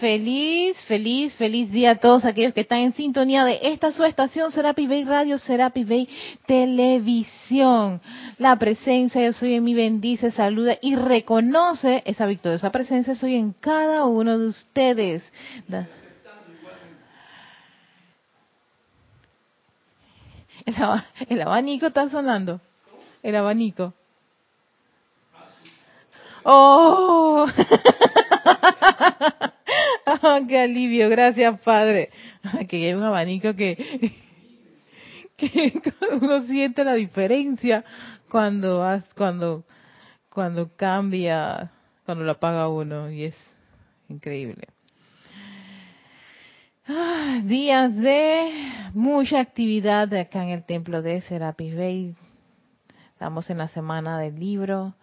Feliz, feliz, feliz día a todos aquellos que están en sintonía de esta su estación Serapi Bay Radio, Serapi Bay Televisión. La presencia yo soy en mi bendice, saluda y reconoce esa victoriosa presencia soy en cada uno de ustedes. El, abanico está sonando. El abanico. ¡Oh! ¡Qué alivio! Gracias, Padre. Que hay un abanico que, que uno siente la diferencia cuando cuando cuando cambia, cuando lo apaga uno y es increíble. Ah, días de mucha actividad acá en el templo de Serapis Bay. Estamos en la semana del libro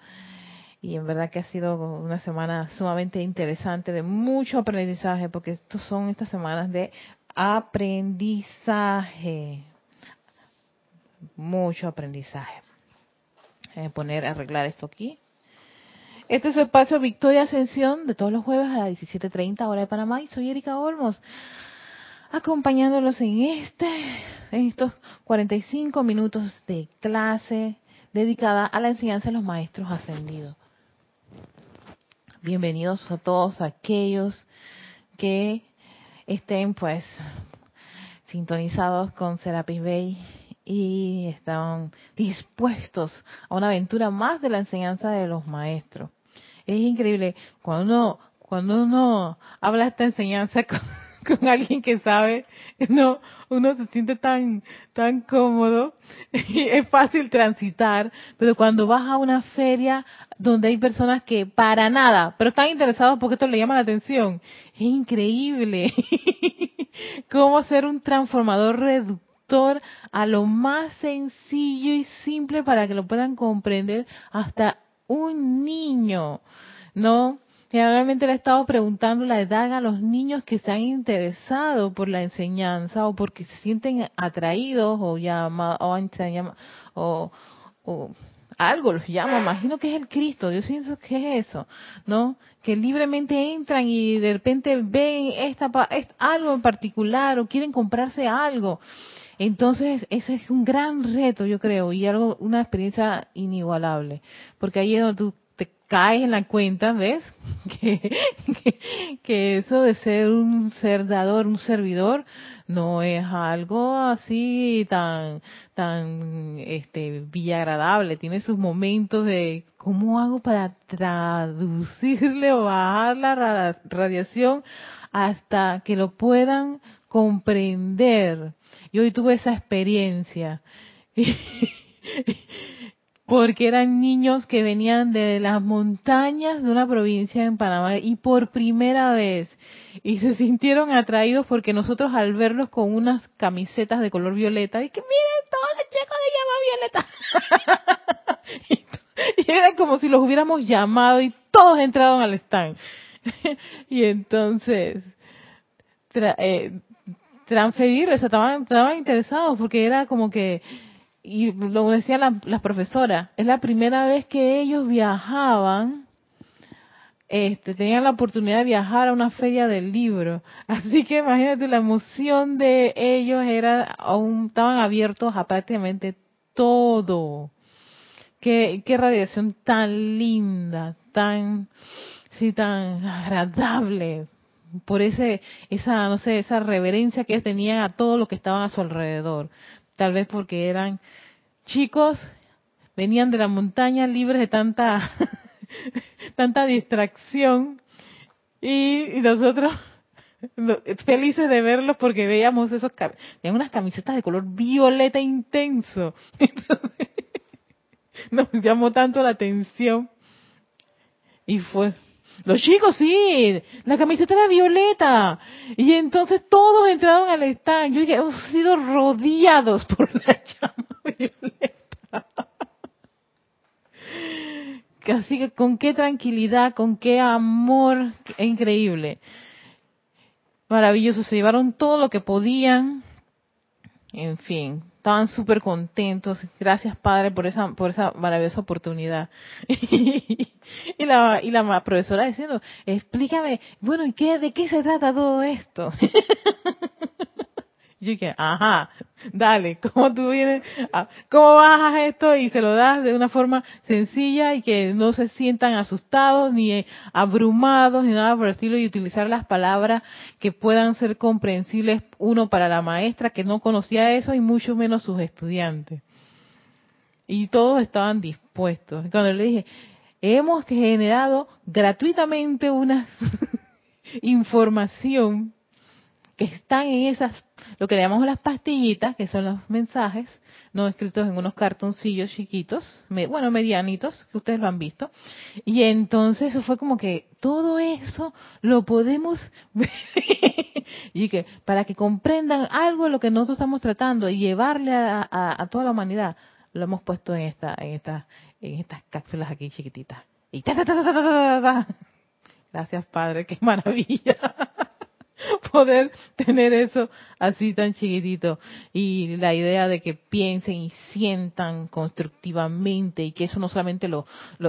y en verdad que ha sido una semana sumamente interesante de mucho aprendizaje porque estos son estas semanas de aprendizaje. Mucho aprendizaje. A poner, arreglar esto aquí. Este es el espacio Victoria Ascensión de todos los jueves a las 17.30 hora de Panamá y soy Erika Olmos acompañándolos en este, en estos 45 minutos de clase dedicada a la enseñanza de los maestros ascendidos. Bienvenidos a todos aquellos que estén pues sintonizados con Serapis Bay y están dispuestos a una aventura más de la enseñanza de los maestros. Es increíble cuando uno, cuando uno habla esta enseñanza con, con alguien que sabe, no, uno se siente tan, tan cómodo y es fácil transitar, pero cuando vas a una feria donde hay personas que para nada, pero están interesados porque esto le llama la atención, es increíble cómo ser un transformador reductor a lo más sencillo y simple para que lo puedan comprender hasta un niño, ¿no? Generalmente le he estado preguntando la edad a los niños que se han interesado por la enseñanza o porque se sienten atraídos o llama, o, o, algo los llama, imagino que es el Cristo, yo siento que es eso, ¿no? Que libremente entran y de repente ven esta, algo en particular o quieren comprarse algo. Entonces, ese es un gran reto, yo creo, y algo, una experiencia inigualable, porque ahí es donde tú caes en la cuenta, ¿ves? Que, eso de ser un ser dador, un servidor, no es algo así tan, tan, este, agradable. Tiene sus momentos de cómo hago para traducirle o bajar la radiación hasta que lo puedan comprender. Yo hoy tuve esa experiencia. porque eran niños que venían de las montañas de una provincia en Panamá y por primera vez y se sintieron atraídos porque nosotros al verlos con unas camisetas de color violeta y que miren todos los chicos de llama violeta y, era como si los hubiéramos llamado y todos entraron al stand. Y entonces eh, transferir, estaban, estaban interesados porque era como que y lo decía la, la, profesora, es la primera vez que ellos viajaban, este, tenían la oportunidad de viajar a una feria del libro. Así que imagínate, la emoción de ellos era, aún estaban abiertos a prácticamente todo. Qué, qué radiación tan linda, tan, sí, tan agradable por ese, esa, no sé, esa reverencia que ellos tenían a todo lo que estaban a su alrededor tal vez porque eran chicos, venían de la montaña libres de tanta, tanta distracción y, nosotros felices de verlos porque veíamos esos, tenían unas camisetas de color violeta intenso. nos llamó tanto la atención y fue los chicos, sí, la camiseta era violeta. Y entonces todos entraron al stand. Yo dije, hemos sido rodeados por la llama violeta. Así que con qué tranquilidad, con qué amor, increíble. Maravilloso, se llevaron todo lo que podían. En fin, estaban súper contentos. Gracias, Padre, por esa, por esa maravillosa oportunidad. y, la, y la profesora diciendo, explícame, bueno, ¿y qué, de qué se trata todo esto? Yo dije, ajá, dale, ¿cómo tú vienes? ¿Cómo bajas esto y se lo das de una forma sencilla y que no se sientan asustados ni abrumados ni nada por el estilo y utilizar las palabras que puedan ser comprensibles, uno para la maestra que no conocía eso y mucho menos sus estudiantes? Y todos estaban dispuestos. Cuando le dije, hemos generado gratuitamente una información que están en esas lo que le llamamos las pastillitas, que son los mensajes, no escritos en unos cartoncillos chiquitos, bueno, medianitos, que ustedes lo han visto. Y entonces eso fue como que todo eso lo podemos y que para que comprendan algo de lo que nosotros estamos tratando y llevarle a, toda la humanidad, lo hemos puesto en esta, en esta, en estas cápsulas aquí chiquititas. Y ta, ta, ta, Gracias, Padre, qué maravilla. poder tener eso así tan chiquitito y la idea de que piensen y sientan constructivamente y que eso no solamente lo,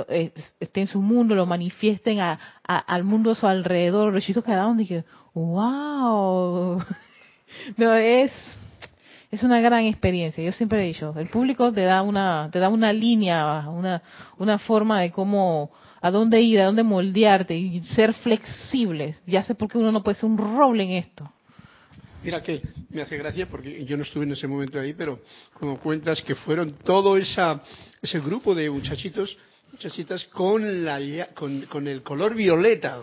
eh, esté en su mundo, lo manifiesten a, al mundo a su alrededor, los chicos quedaron y que, wow, no es es una gran experiencia. Yo siempre he dicho, el público te da una te da una línea, una una forma de cómo a dónde ir, a dónde moldearte y ser flexible. Ya sé por qué uno no puede ser un roble en esto. Mira que me hace gracia porque yo no estuve en ese momento ahí, pero como cuentas que fueron todo esa, ese grupo de muchachitos, muchachitas con, la, con, con el color violeta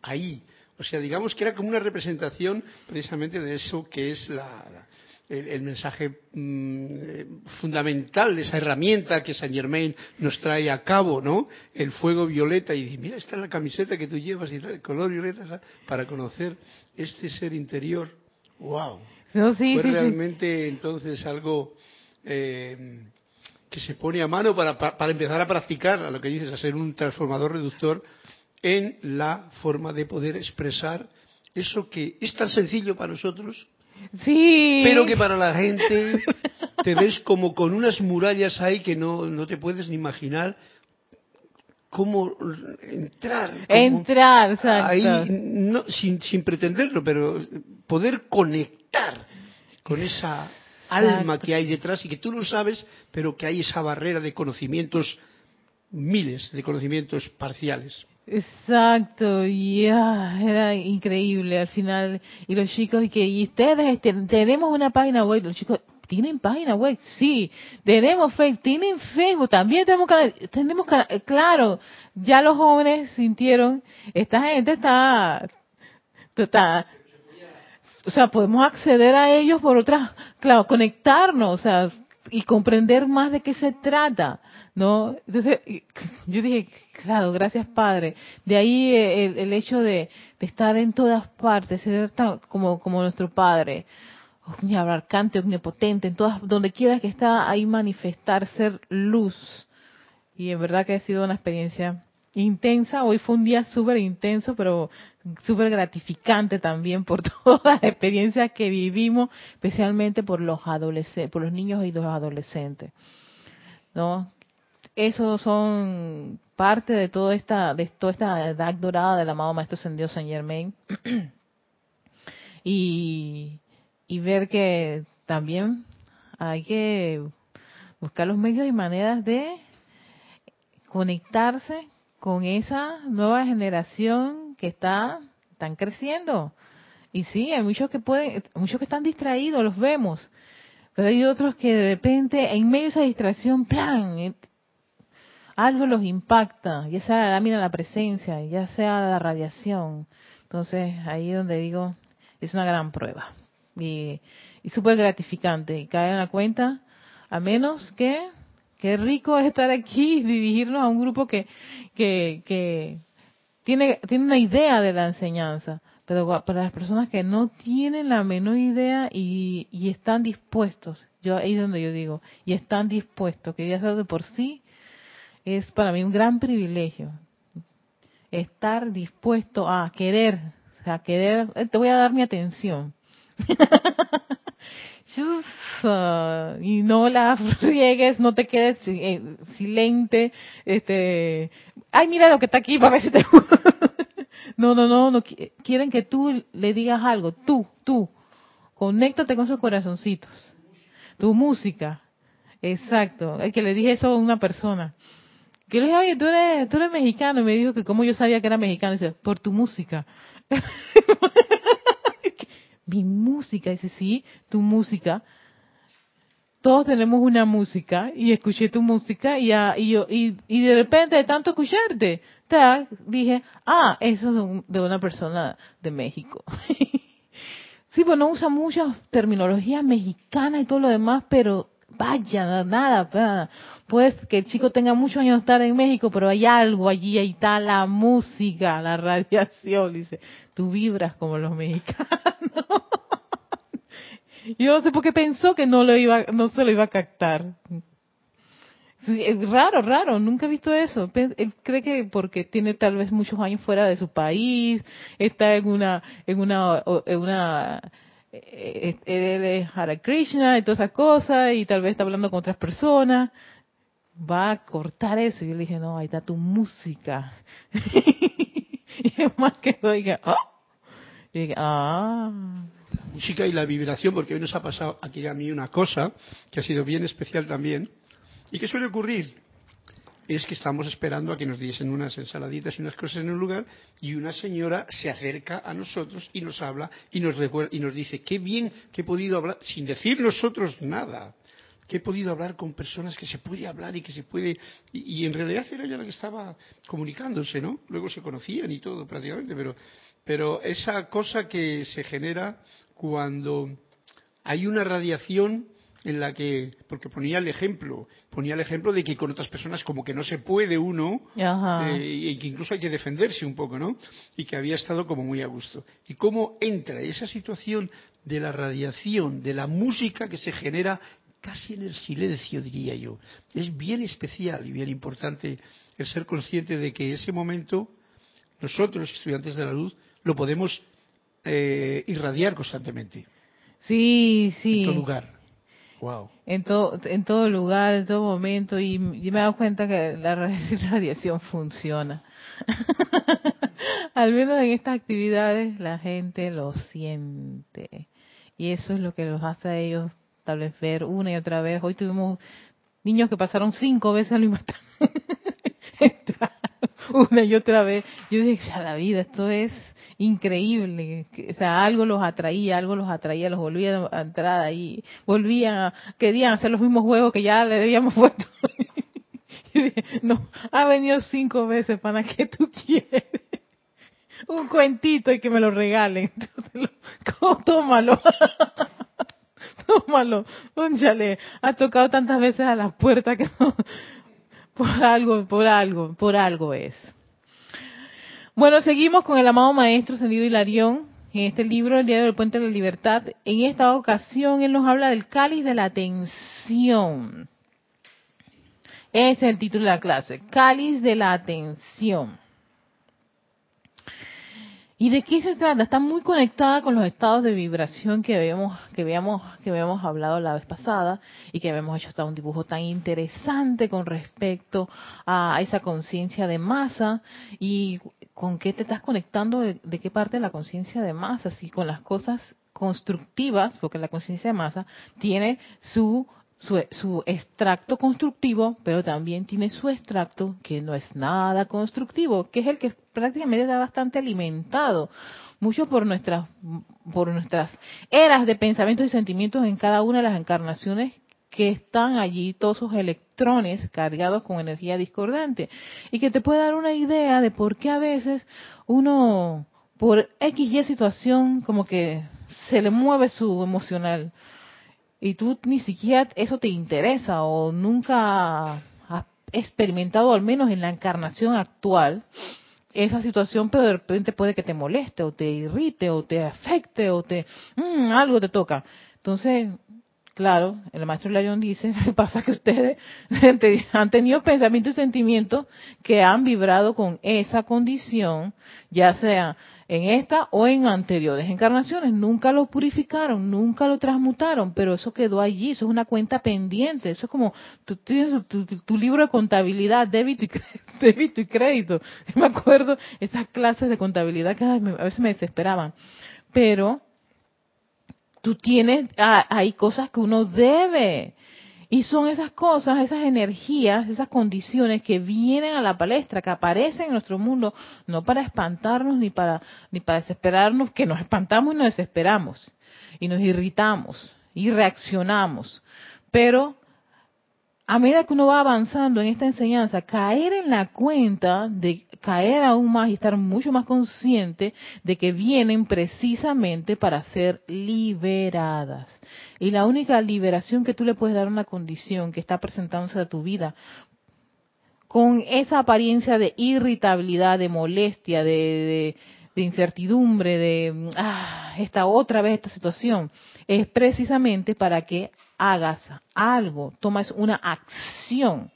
ahí. O sea, digamos que era como una representación precisamente de eso que es la, el, mensaje mm, fundamental de esa herramienta que Saint Germain nos trae a cabo, ¿no? El fuego violeta y dice, mira, esta es la camiseta que tú llevas y el color violeta para conocer este ser interior. ¡Wow! Fue realmente entonces algo eh, que se pone a mano para, para empezar a practicar, a lo que dices, a ser un transformador reductor en la forma de poder expresar eso que es tan sencillo para nosotros Sí. Pero que para la gente te ves como con unas murallas ahí que no, no te puedes ni imaginar cómo entrar. entrar, exacto. Ahí, no, sin, sin pretenderlo, pero poder conectar con esa alma que hay detrás y que tú lo sabes, pero que hay esa barrera de conocimientos, miles de conocimientos parciales. Exacto, ya, era increíble al final. Y los chicos, y que, y ustedes, tenemos una página web, los chicos, ¿tienen página web? Sí, tenemos Facebook, tienen Facebook, también tenemos canal, tenemos claro, ya los jóvenes sintieron, esta gente está, está, o sea, podemos acceder a ellos por otras, claro, conectarnos, o sea, y comprender más de qué se trata. ¿No? Entonces, yo dije, claro, gracias Padre. De ahí el, hecho de, estar en todas partes, ser como, como nuestro Padre, abarcante, omnipotente, en todas, donde quiera que está, ahí manifestar, ser luz. Y en verdad que ha sido una experiencia intensa. Hoy fue un día súper intenso, pero súper gratificante también por todas las experiencias que vivimos, especialmente por los adolescentes, por los niños y los adolescentes. ¿no? Esos son parte de toda esta, de toda esta edad dorada del amado Maestro Sendido Saint Germain. y, y ver que también hay que buscar los medios y maneras de conectarse con esa nueva generación que está están creciendo. Y sí, hay muchos que pueden, muchos que están distraídos, los vemos. Pero hay otros que de repente, en medio de esa distracción, plan, algo los impacta, ya sea la lámina la presencia, ya sea la radiación. Entonces, ahí es donde digo, es una gran prueba. Y, y súper gratificante. Y caer en la cuenta, a menos que, qué rico es estar aquí y dirigirnos a un grupo que, que, que tiene, tiene una idea de la enseñanza. Pero para las personas que no tienen la menor idea y, y están dispuestos, yo ahí es donde yo digo, y están dispuestos, que ya sea de por sí es para mí un gran privilegio estar dispuesto a querer, sea, querer, eh, te voy a dar mi atención. y no la riegues, no te quedes eh, silente, este, ay mira lo que está aquí para ver si te No, no, no, no quieren que tú le digas algo, tú, tú. Conéctate con sus corazoncitos. Tu música. Exacto. Es que le dije eso a una persona. Que le dije, oye, tú eres, tú eres mexicano. Y me dijo que como yo sabía que era mexicano. dice, por tu música. Mi música. Dice, sí, tu música. Todos tenemos una música. Y escuché tu música. Y, y, yo, y, y de repente, de tanto escucharte, dije, ah, eso es de, una persona de México. sí, pues no usa mucha terminología mexicana y todo lo demás, pero vaya, nada, pues que el chico tenga muchos años de estar en México, pero hay algo allí, ahí está la música, la radiación, dice, tú vibras como los mexicanos. Yo no sé por qué pensó que no lo iba, no se lo iba a captar raro, raro, nunca he visto eso. Él cree que porque tiene tal vez muchos años fuera de su país, está en una, en una, en una, eh, eh, él es Hare Krishna y todas esas cosas, y tal vez está hablando con otras personas. Va a cortar eso. Y yo le dije, no, ahí está tu música. y es más que oiga, oh". Y dije, ah. La música y la vibración, porque hoy nos ha pasado aquí a mí una cosa que ha sido bien especial también ¿Y qué suele ocurrir? Es que estamos esperando a que nos diesen unas ensaladitas y unas cosas en un lugar y una señora se acerca a nosotros y nos habla y nos, y nos dice, qué bien que he podido hablar, sin decir nosotros nada, que he podido hablar con personas que se puede hablar y que se puede... Y, en realidad era ella la que estaba comunicándose, ¿no? Luego se conocían y todo prácticamente, pero, pero esa cosa que se genera cuando hay una radiación en la que, porque ponía el ejemplo, ponía el ejemplo de que con otras personas como que no se puede uno, eh, y que incluso hay que defenderse un poco, ¿no? Y que había estado como muy a gusto. Y cómo entra esa situación de la radiación, de la música que se genera casi en el silencio, diría yo. Es bien especial y bien importante el ser consciente de que ese momento, nosotros, estudiantes de la luz, lo podemos eh, irradiar constantemente. Sí, sí. En todo lugar. En, todo, en todo lugar, en todo momento, y, me he dado cuenta que la radiación funciona. Al menos en estas actividades la gente lo siente. Y eso es lo que los hace a ellos tal vez ver una y otra vez. Hoy tuvimos niños que pasaron cinco veces al mismo una y otra vez. Yo dije, ya la vida, esto es increíble, o sea, algo los atraía, algo los atraía, los volvía a entrar ahí, volvían, querían hacer los mismos juegos que ya le habíamos puesto. no, ha venido cinco veces, para que tú quieres? Un cuentito y que me lo regalen. Tómalo. Tómalo. Pónchale. Ha tocado tantas veces a la puerta que por algo, por algo, por algo es. Bueno, seguimos con el amado Maestro Sendido Hilarión en este libro, El Día del Puente de la Libertad. En esta ocasión, él nos habla del cáliz de la atención. Ese es el título de la clase, cáliz de la atención. ¿Y de qué se trata? Está muy conectada con los estados de vibración que habíamos, que habíamos, que habíamos hablado la vez pasada y que habíamos hecho hasta un dibujo tan interesante con respecto a esa conciencia de masa. Y con qué te estás conectando, de, qué parte de la conciencia de masa, si con las cosas constructivas, porque la conciencia de masa tiene su su, extracto constructivo, pero también tiene su extracto que no es nada constructivo, que es el que prácticamente está bastante alimentado, mucho por nuestras, por nuestras eras de pensamientos y sentimientos en cada una de las encarnaciones que están allí, todos esos electrones cargados con energía discordante, y que te puede dar una idea de por qué a veces uno, por X y situación, como que se le mueve su emocional y tú ni siquiera eso te interesa o nunca has experimentado, al menos en la encarnación actual, esa situación, pero de repente puede que te moleste o te irrite o te afecte o te... Mm, algo te toca. Entonces, claro, el maestro Layón dice, pasa que ustedes han tenido pensamientos y sentimientos que han vibrado con esa condición, ya sea en esta o en anteriores encarnaciones. Nunca lo purificaron, nunca lo transmutaron, pero eso quedó allí, eso es una cuenta pendiente, eso es como tú tienes tu, libro de contabilidad, débito y, débito y crédito. me acuerdo esas clases de contabilidad que a veces me desesperaban, pero tú tienes, ah, hay cosas que uno debe y son esas cosas, esas energías, esas condiciones que vienen a la palestra, que aparecen en nuestro mundo, no para espantarnos ni para, ni para desesperarnos, que nos espantamos y nos desesperamos, y nos irritamos, y reaccionamos. Pero a medida que uno va avanzando en esta enseñanza, caer en la cuenta de caer aún más y estar mucho más consciente de que vienen precisamente para ser liberadas. Y la única liberación que tú le puedes dar a una condición que está presentándose a tu vida con esa apariencia de irritabilidad, de molestia, de, incertidumbre, de ah, esta otra vez esta situación, es precisamente para que hagas algo, tomas una acción.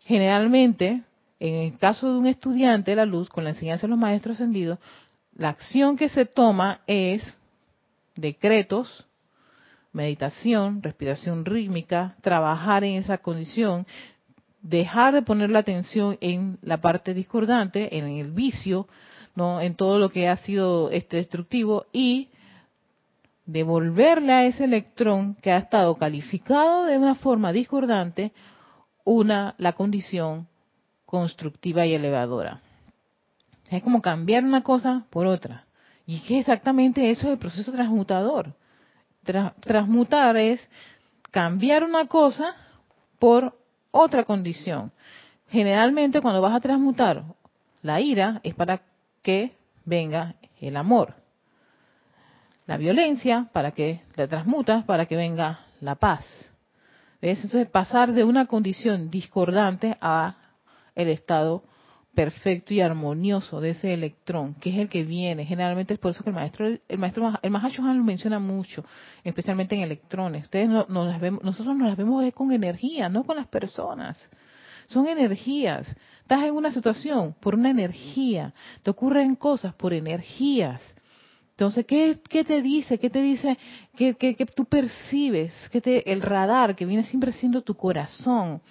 Generalmente, en el caso de un estudiante de la luz, con la enseñanza de los maestros ascendidos, la acción que se toma es decretos, meditación, respiración rítmica, trabajar en esa condición, dejar de poner la atención en la parte discordante, en el vicio, no, en todo lo que ha sido este destructivo y devolverle a ese electrón que ha estado calificado de una forma discordante una la condición constructiva y elevadora. Es como cambiar una cosa por otra. Y que exactamente eso es el proceso transmutador. transmutar es cambiar una cosa por otra condición. Generalmente cuando vas a transmutar la ira es para que venga el amor la violencia para que la transmutas, para que venga la paz. ¿Ves? Entonces pasar de una condición discordante a el estado perfecto y armonioso de ese electrón, que es el que viene. Generalmente es por eso que el maestro, el maestro, el lo menciona mucho, especialmente en electrones. Ustedes no, las vemos, nosotros nos las vemos con energía, no con las personas. Son energías. Estás en una situación por una energía. Te ocurren cosas por energías. Entonces, ¿qué, ¿qué, te dice? ¿Qué te dice? ¿Qué, qué, qué tú percibes? ¿Qué te, el radar que viene siempre siendo tu corazón?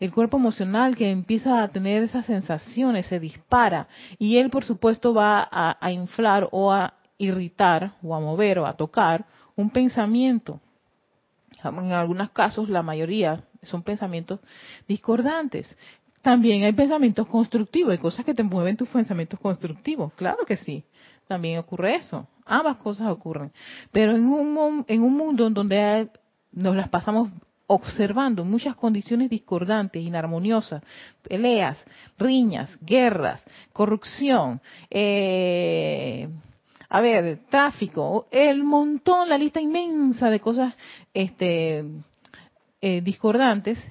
El cuerpo emocional que empieza a tener esas sensaciones, se dispara. Y él, por supuesto, va a, a inflar o a irritar o a mover o a tocar un pensamiento. En algunos casos, la mayoría son pensamientos discordantes. También hay pensamientos constructivos, hay cosas que te mueven tus pensamientos constructivos, claro que sí también ocurre eso. Ambas cosas ocurren. Pero en un, en un mundo en donde nos las pasamos observando muchas condiciones discordantes, inarmoniosas, peleas, riñas, guerras, corrupción, eh, a ver, tráfico, el montón, la lista inmensa de cosas este, eh, discordantes,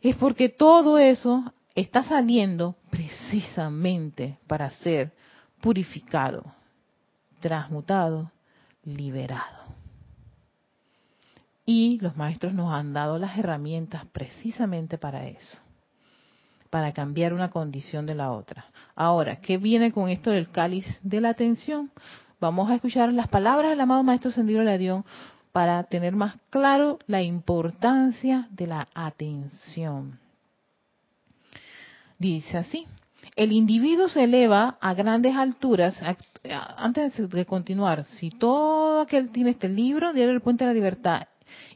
es porque todo eso está saliendo precisamente para ser purificado, transmutado, liberado. Y los maestros nos han dado las herramientas precisamente para eso, para cambiar una condición de la otra. Ahora, ¿qué viene con esto del cáliz de la atención? Vamos a escuchar las palabras del amado Maestro Sendido Ladión para tener más claro la importancia de la atención. Dice así, el individuo se eleva a grandes alturas. Antes de continuar, si todo aquel tiene este libro, Diario del Puente de la Libertad,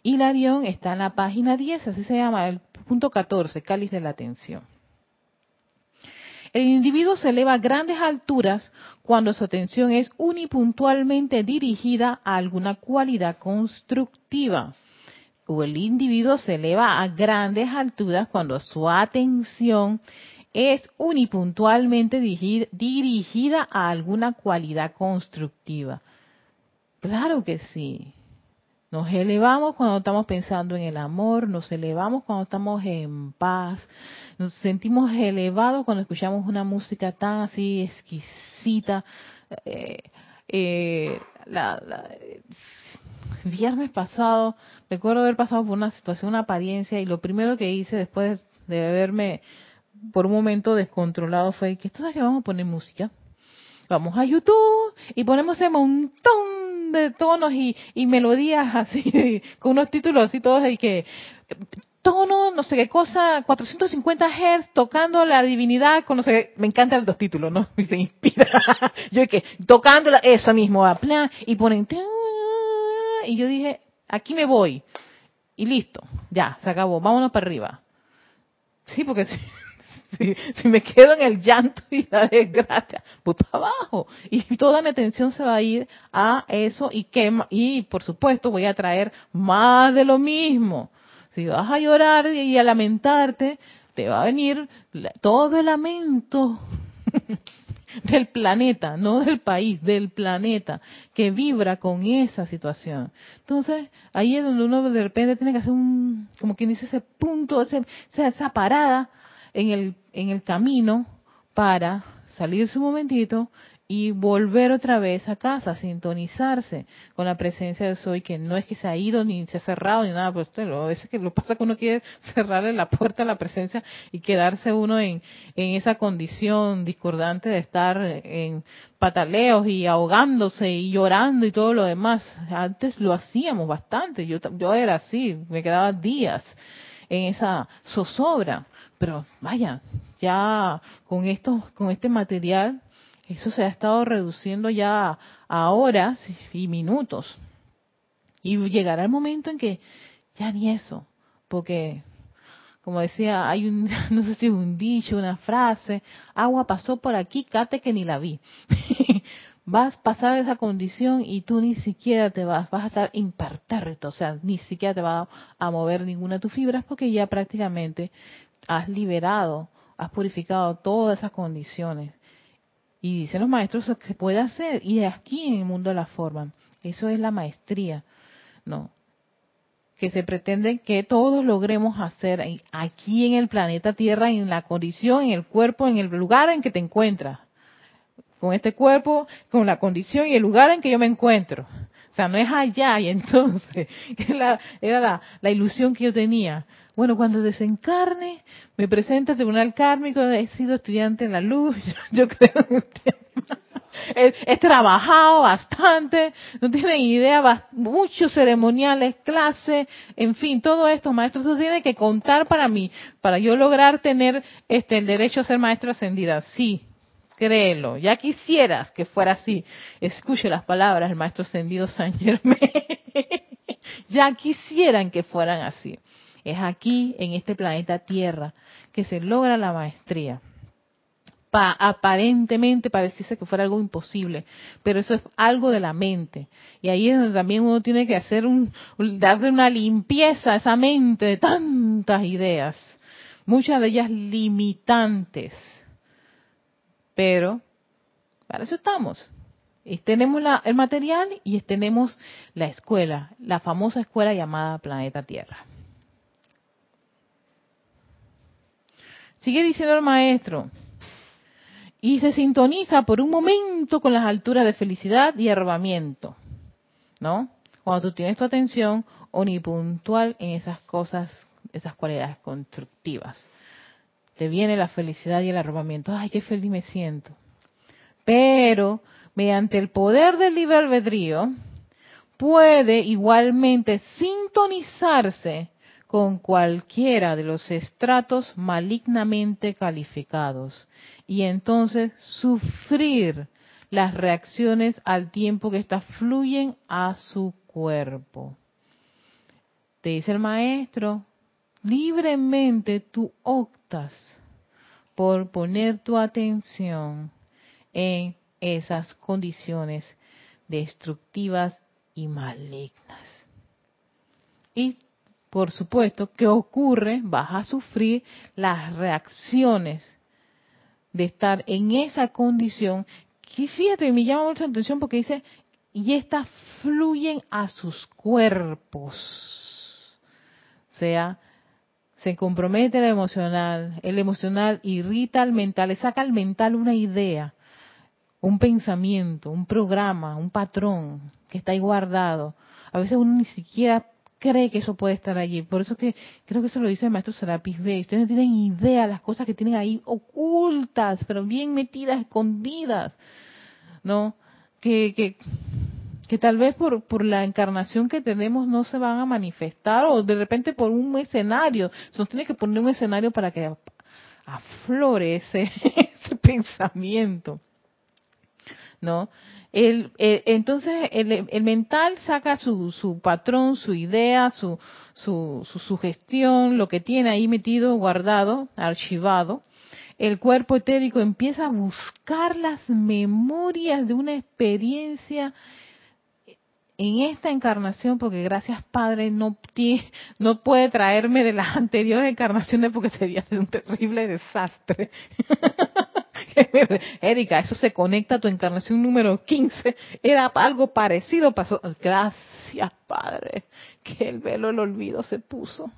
y Larión está en la página 10, así se llama, el punto 14, cáliz de la atención. El individuo se eleva a grandes alturas cuando su atención es unipuntualmente dirigida a alguna cualidad constructiva. O el individuo se eleva a grandes alturas cuando su atención es unipuntualmente dirigida a alguna cualidad constructiva. Claro que sí. Nos elevamos cuando estamos pensando en el amor, nos elevamos cuando estamos en paz, nos sentimos elevados cuando escuchamos una música tan así exquisita. Eh, eh, viernes pasado, recuerdo haber pasado por una situación, una apariencia, y lo primero que hice después de haberme por un momento descontrolado fue que esto es que vamos a poner música vamos a YouTube y ponemos ese montón de tonos y, y melodías así, con unos títulos así todos y que tono, no sé qué cosa, 450 Hz, tocando la divinidad, con no sé, me encantan los títulos, ¿no? Y se inspira. yo que, tocando eso mismo, y ponen, y yo dije, aquí me voy. Y listo, ya, se acabó, vámonos para arriba. Sí, porque si, si, me quedo en el llanto y la desgracia, voy para abajo. Y toda mi atención se va a ir a eso y, que, y por supuesto voy a traer más de lo mismo. Si vas a llorar y a lamentarte, te va a venir todo el lamento del planeta, no del país, del planeta, que vibra con esa situación. Entonces, ahí es donde uno de repente tiene que hacer un, como quien dice, ese punto, ese, esa parada en el, en el camino para salirse un momentito y volver otra vez a casa, sintonizarse con la presencia de Soy, que no es que se ha ido ni se ha cerrado ni nada, pero usted a veces que lo pasa que uno quiere cerrarle la puerta a la presencia y quedarse uno en, en esa condición discordante de estar en pataleos y ahogándose y llorando y todo lo demás. Antes lo hacíamos bastante, yo, yo era así, me quedaba días en esa zozobra, pero vaya, ya con esto, con este material eso se ha estado reduciendo ya a horas y minutos. Y llegará el momento en que ya ni eso, porque como decía, hay un, no sé si un dicho, una frase, agua pasó por aquí, cate que ni la vi. vas a pasar esa condición y tú ni siquiera te vas, vas a estar impertérrito, o sea, ni siquiera te va a mover ninguna de tus fibras porque ya prácticamente has liberado, has purificado todas esas condiciones. Y dicen los maestros que puede hacer. Y aquí en el mundo de la forma. Eso es la maestría. No. Que se pretende que todos logremos hacer aquí en el planeta Tierra, en la condición, en el cuerpo, en el lugar en que te encuentras. Con este cuerpo, con la condición y el lugar en que yo me encuentro. O sea, no es allá y entonces, era la, la ilusión que yo tenía. Bueno, cuando desencarne, me presenta al tribunal kármico, he sido estudiante en la luz, yo, creo he, he, trabajado bastante, no tienen idea, muchos ceremoniales, clases, en fin, todo esto, maestro, eso tiene que contar para mí, para yo lograr tener este el derecho a ser maestra ascendida. Sí, créelo, ya quisieras que fuera así. Escuche las palabras del maestro ascendido San Germán. ya quisieran que fueran así. Es aquí, en este planeta Tierra, que se logra la maestría. Pa, aparentemente pareciese que fuera algo imposible, pero eso es algo de la mente. Y ahí es donde también uno tiene que hacer un, darle una limpieza a esa mente de tantas ideas, muchas de ellas limitantes. Pero para eso estamos. Y tenemos la, el material y tenemos la escuela, la famosa escuela llamada Planeta Tierra. Sigue diciendo el maestro. Y se sintoniza por un momento con las alturas de felicidad y arrobamiento. ¿No? Cuando tú tienes tu atención unipuntual en esas cosas, esas cualidades constructivas. Te viene la felicidad y el arrobamiento. Ay, qué feliz me siento. Pero, mediante el poder del libre albedrío, puede igualmente sintonizarse con cualquiera de los estratos malignamente calificados y entonces sufrir las reacciones al tiempo que éstas fluyen a su cuerpo. Te dice el maestro, libremente tú optas por poner tu atención en esas condiciones destructivas y malignas. Y por supuesto, ¿qué ocurre? Vas a sufrir las reacciones de estar en esa condición. Y fíjate, me llama mucha atención porque dice, y estas fluyen a sus cuerpos. O sea, se compromete el emocional, el emocional irrita al mental, le saca al mental una idea, un pensamiento, un programa, un patrón que está ahí guardado. A veces uno ni siquiera cree que eso puede estar allí. Por eso que creo que eso lo dice el maestro Serapis Bey. Ustedes no tienen idea de las cosas que tienen ahí ocultas, pero bien metidas, escondidas. ¿no? Que, que, que tal vez por, por la encarnación que tenemos no se van a manifestar o de repente por un escenario. Se nos tiene que poner un escenario para que aflore ese pensamiento. ¿No? El, entonces el, mental saca su, su patrón, su idea, su, su, su sugestión, lo que tiene ahí metido, guardado, archivado. El cuerpo etérico empieza a buscar las memorias de una experiencia en esta encarnación, porque gracias Padre no, no puede traerme de las anteriores encarnaciones porque sería un terrible desastre. Erika, eso se conecta a tu encarnación número 15. Era algo parecido, pasó. Gracias Padre, que el velo del olvido se puso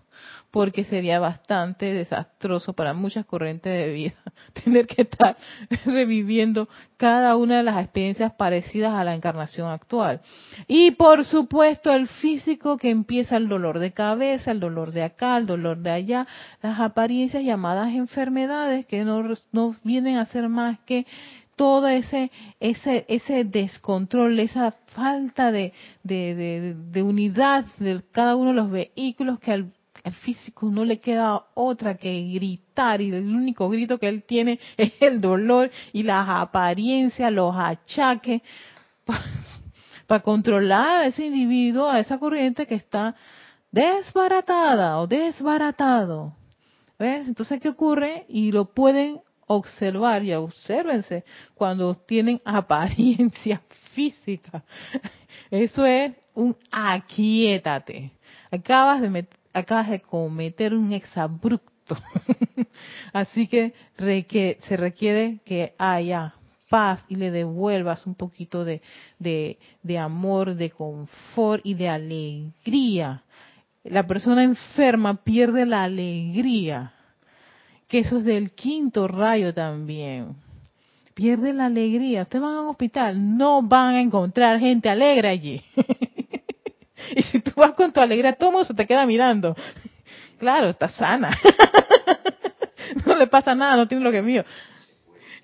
porque sería bastante desastroso para muchas corrientes de vida tener que estar reviviendo cada una de las experiencias parecidas a la encarnación actual. Y por supuesto el físico que empieza el dolor de cabeza, el dolor de acá, el dolor de allá, las apariencias llamadas enfermedades que no, no vienen a ser más que todo ese, ese, ese descontrol, esa falta de, de, unidad de cada uno de los vehículos que al al físico no le queda otra que gritar y el único grito que él tiene es el dolor y las apariencias, los achaques, para, controlar a ese individuo, a esa corriente que está desbaratada o desbaratado. ¿Ves? Entonces, ¿qué ocurre? Y lo pueden observar y obsérvense cuando tienen apariencia física. Eso es un aquietate. Acabas de, acabas de cometer un exabrupto. Así que se requiere que haya paz y le devuelvas un poquito de, de, amor, de confort y de alegría. La persona enferma pierde la alegría, que eso es del quinto rayo también. Pierde la alegría. Ustedes van a un hospital, no van a encontrar gente alegre allí. Y si tú vas con tu alegría, todo mundo se te queda mirando. Claro, está sana. No le pasa nada, no tiene lo que es mío.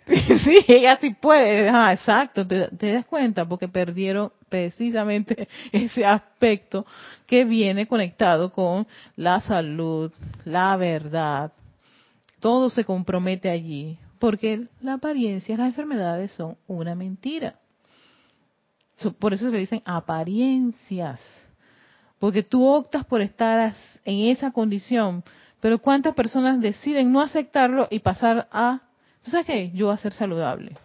Sí, ella sí puede. Ah, exacto, te, das cuenta porque perdieron precisamente ese aspecto que viene conectado con la salud, la verdad. Todo se compromete allí porque la apariencia, las enfermedades son una mentira. Por eso se le dicen apariencias porque tú optas por estar en esa condición, pero ¿cuántas personas deciden no aceptarlo y pasar a, ¿sabes qué? Yo a ser saludable.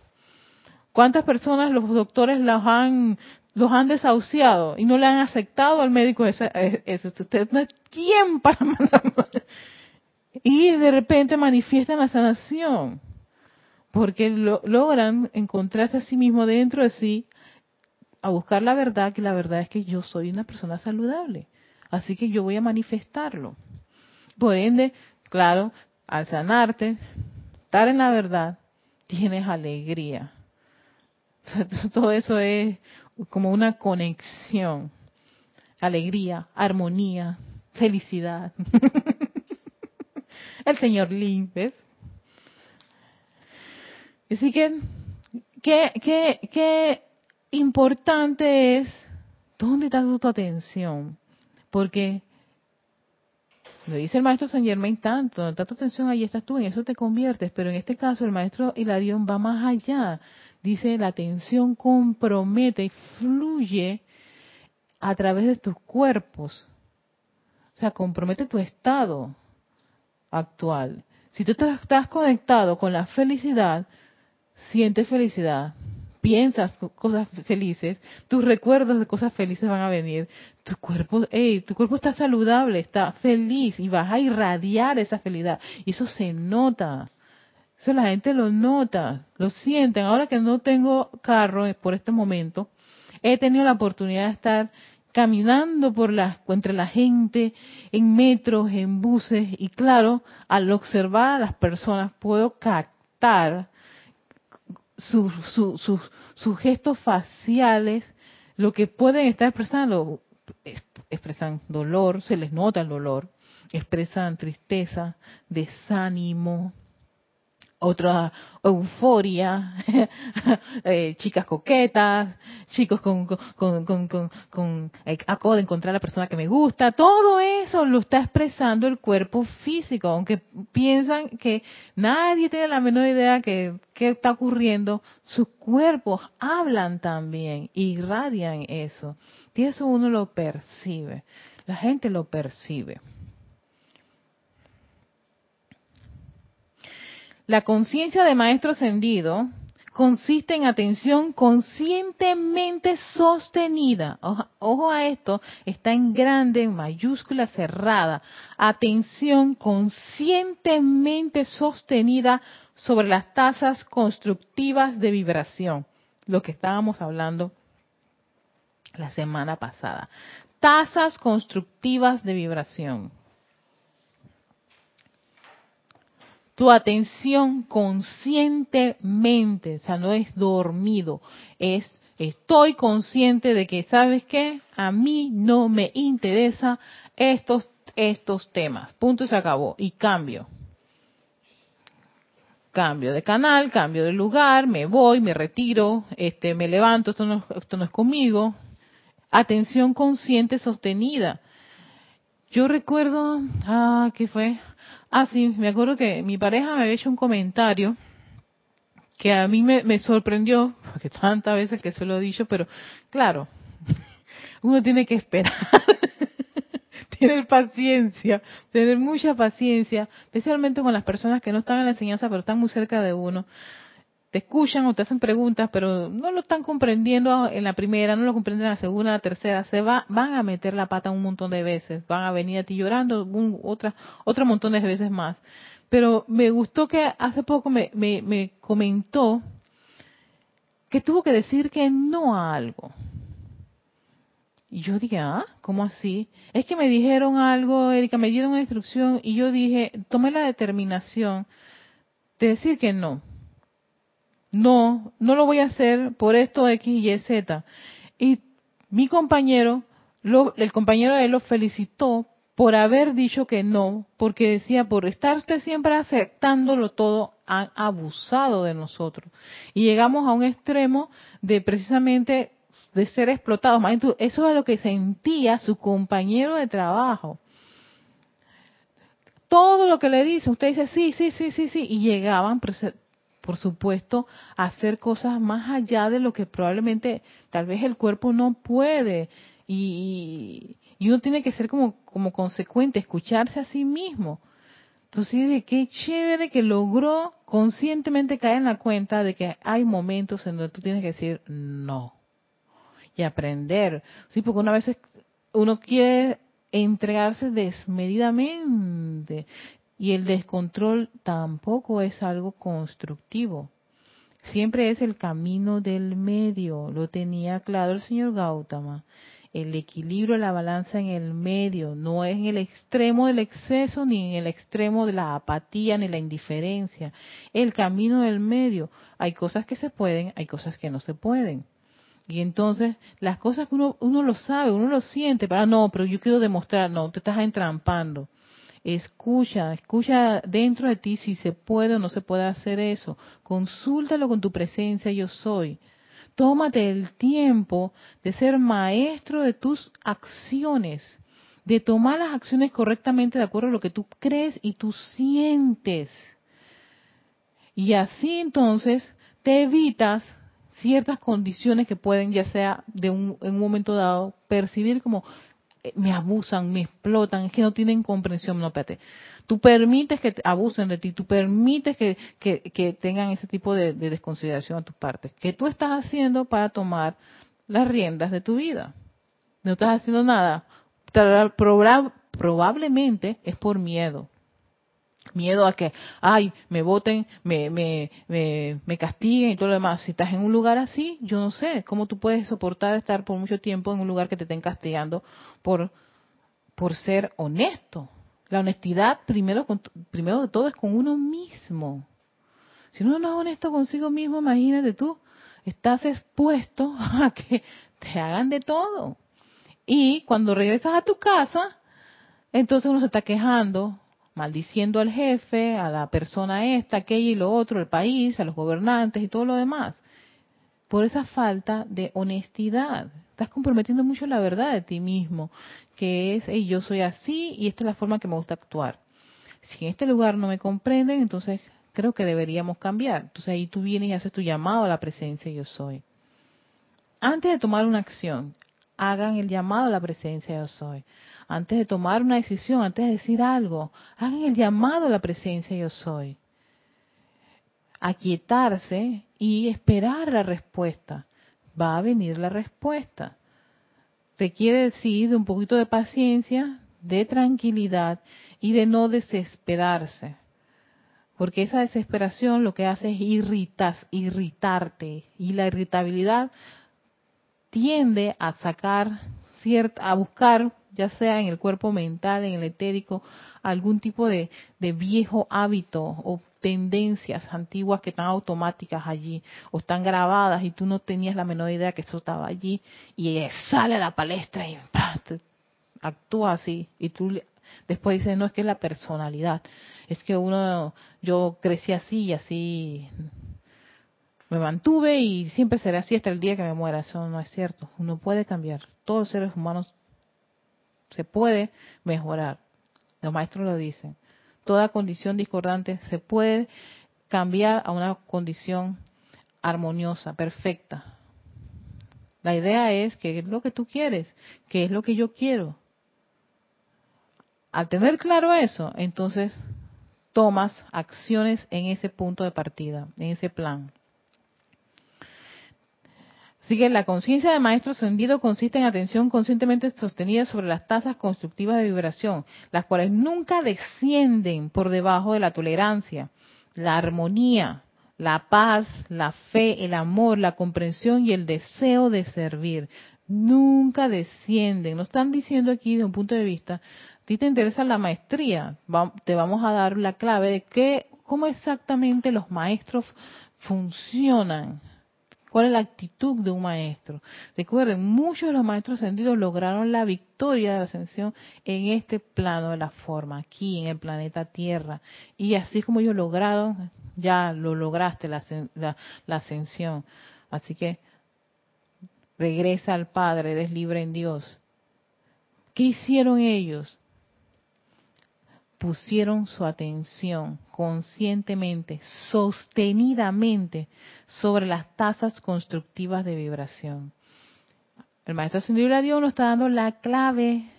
¿Cuántas personas los doctores los han los han desahuciado y no le han aceptado al médico ese, ese usted no es quién para mandar y de repente manifiestan la sanación porque logran encontrarse a sí mismo dentro de sí a buscar la verdad, que la verdad es que yo soy una persona saludable. Así que yo voy a manifestarlo. Por ende, claro, al sanarte, estar en la verdad, tienes alegría. Todo eso es como una conexión. Alegría, armonía, felicidad. El señor Lin, ¿ves? Así que, ¿qué, qué, qué importante es dónde está tu atención, porque lo dice el maestro San Germain tanto, está tu atención, ahí estás tú, en eso te conviertes, pero en este caso el maestro Hilarión va más allá, dice la atención compromete y fluye a través de tus cuerpos, o sea, compromete tu estado actual. Si tú estás conectado con la felicidad, sientes felicidad, piensas cosas felices, tus recuerdos de cosas felices van a venir. Tu cuerpo, hey, tu cuerpo está saludable, está feliz y vas a irradiar esa felicidad. Y eso se nota. Eso la gente lo nota, lo sienten. Ahora que no tengo carro por este momento, he tenido la oportunidad de estar caminando por las entre la gente, en metros, en buses y claro, al observar a las personas puedo captar sus gestos faciales, lo que pueden estar expresando, expresan dolor, se les nota el dolor, expresan tristeza, desánimo, otra euforia, eh, chicas coquetas, chicos con, con, con, con, con eh, acabo de encontrar a la persona que me gusta, todo eso lo está expresando el cuerpo físico, aunque piensan que nadie tiene la menor idea que qué está ocurriendo, sus cuerpos hablan también, irradian eso, y eso uno lo percibe, la gente lo percibe. La conciencia de maestro ascendido consiste en atención conscientemente sostenida. Ojo, a esto, está en grande, en mayúscula cerrada. Atención conscientemente sostenida sobre las tasas constructivas de vibración. Lo que estábamos hablando la semana pasada. Tasas constructivas de vibración. Tu atención conscientemente, o sea, no es dormido, es estoy consciente de que, ¿sabes qué? A mí no me interesa estos, estos temas. Punto y se acabó. Y cambio. Cambio de canal, cambio de lugar, me voy, me retiro, este, me levanto, esto no, esto no es conmigo. Atención consciente sostenida. Yo recuerdo, ah, ¿qué fue? Ah, sí, me acuerdo que mi pareja me había hecho un comentario que a mí me, sorprendió, porque tantas veces que se lo he dicho, pero claro, uno tiene que esperar, tener paciencia, tener mucha paciencia, especialmente con las personas que no están en la enseñanza, pero están muy cerca de uno, te escuchan o te hacen preguntas, pero no lo están comprendiendo en la primera, no lo comprenden en la segunda, tercera, se va, van a meter la pata un montón de veces, van a venir a ti llorando un, otra, otro montón de veces más. Pero me gustó que hace poco me, me, me comentó que tuvo que decir que no a algo. Y yo dije, ah, ¿cómo así? Es que me dijeron algo, Erika, me dieron una instrucción y yo dije, tomé la determinación de decir que no no, no lo voy a hacer por esto X, Y, Z. Y mi compañero, el compañero de él lo felicitó por haber dicho que no, porque decía, por estar usted siempre aceptándolo todo, han abusado de nosotros. Y llegamos a un extremo de precisamente de ser explotados. Eso es lo que sentía su compañero de trabajo. Todo lo que le dice, usted dice sí, sí, sí, sí, sí, y llegaban por supuesto, hacer cosas más allá de lo que probablemente tal vez el cuerpo no puede. Y, uno tiene que ser como, como consecuente, escucharse a sí mismo. Entonces, de qué chévere que logró conscientemente caer en la cuenta de que hay momentos en donde tú tienes que decir no y aprender. Sí, porque una vez uno quiere entregarse desmedidamente y el descontrol tampoco es algo constructivo. Siempre es el camino del medio, lo tenía claro el señor Gautama. El equilibrio, la balanza en el medio, no es en el extremo del exceso, ni en el extremo de la apatía, ni la indiferencia. El camino del medio. Hay cosas que se pueden, hay cosas que no se pueden. Y entonces, las cosas que uno, uno lo sabe, uno lo siente, pero ah, no, pero yo quiero demostrar, no, te estás entrampando. Escucha, escucha dentro de ti si se puede o no se puede hacer eso. Consúltalo con tu presencia, yo soy. Tómate el tiempo de ser maestro de tus acciones, de tomar las acciones correctamente de acuerdo a lo que tú crees y tú sientes. Y así entonces te evitas ciertas condiciones que pueden, ya sea de un, en un momento dado, percibir como me abusan, me explotan, es que no tienen comprensión, no, espérate. Tú permites que abusen de ti, tú permites que, que, tengan ese tipo de, desconsideración a tus partes. ¿Qué tú estás haciendo para tomar las riendas de tu vida? No estás haciendo nada. Probablemente es por miedo miedo a que, ay, me voten, me, me, me, me, castiguen y todo lo demás. Si estás en un lugar así, yo no sé cómo tú puedes soportar estar por mucho tiempo en un lugar que te estén castigando por, por ser honesto. La honestidad, primero, primero de todo, es con uno mismo. Si uno no es honesto consigo mismo, imagínate tú, estás expuesto a que te hagan de todo. Y cuando regresas a tu casa, entonces uno se está quejando, maldiciendo al jefe, a la persona esta, aquella y lo otro, el país, a los gobernantes y todo lo demás. Por esa falta de honestidad. Estás comprometiendo mucho la verdad de ti mismo, que es, yo soy así y esta es la forma que me gusta actuar. Si en este lugar no me comprenden, entonces creo que deberíamos cambiar. Entonces ahí tú vienes y haces tu llamado a la presencia yo soy. Antes de tomar una acción, hagan el llamado a la presencia yo soy. Antes de tomar una decisión, antes de decir algo, hagan el llamado a la presencia yo soy. Aquietarse y esperar la respuesta. Va a venir la respuesta. Requiere decir de un poquito de paciencia, de tranquilidad y de no desesperarse. Porque esa desesperación lo que hace es irritas, irritarte. Y la irritabilidad tiende a sacar cierta, a buscar, ya sea en el cuerpo mental, en el etérico, algún tipo de, de viejo hábito o tendencias antiguas que están automáticas allí o están grabadas y tú no tenías la menor idea que eso estaba allí y sale a la palestra y actúa así y tú después dices no es que es la personalidad es que uno, yo crecí así y así me mantuve y siempre seré así hasta el día que me muera. Eso no es cierto. Uno puede cambiar. Todos los seres humanos se puede mejorar. Los maestros lo dicen. Toda condición discordante se puede cambiar a una condición armoniosa, perfecta. La idea es que es lo que tú quieres, que es lo que yo quiero. Al tener claro eso, entonces tomas acciones en ese punto de partida, en ese plan. Sigue, la conciencia de maestro ascendido consiste en atención conscientemente sostenida sobre las tasas constructivas de vibración, las cuales nunca descienden por debajo de la tolerancia, la armonía, la paz, la fe, el amor, la comprensión y el deseo de servir. Nunca descienden. Nos están diciendo aquí de un punto de vista ti te interesa la maestría, te vamos a dar la clave de qué, cómo exactamente los maestros funcionan. ¿Cuál es la actitud de un maestro? Recuerden, muchos de los maestros ascendidos lograron la victoria de la ascensión en este plano de la forma, aquí en el planeta Tierra. Y así como ellos lograron, ya lo lograste la, la ascensión. Así que regresa al Padre, eres libre en Dios. ¿Qué hicieron ellos? Pusieron su atención conscientemente, sostenidamente, sobre las tasas constructivas de vibración. El maestro Ascendido Dios nos está dando la clave.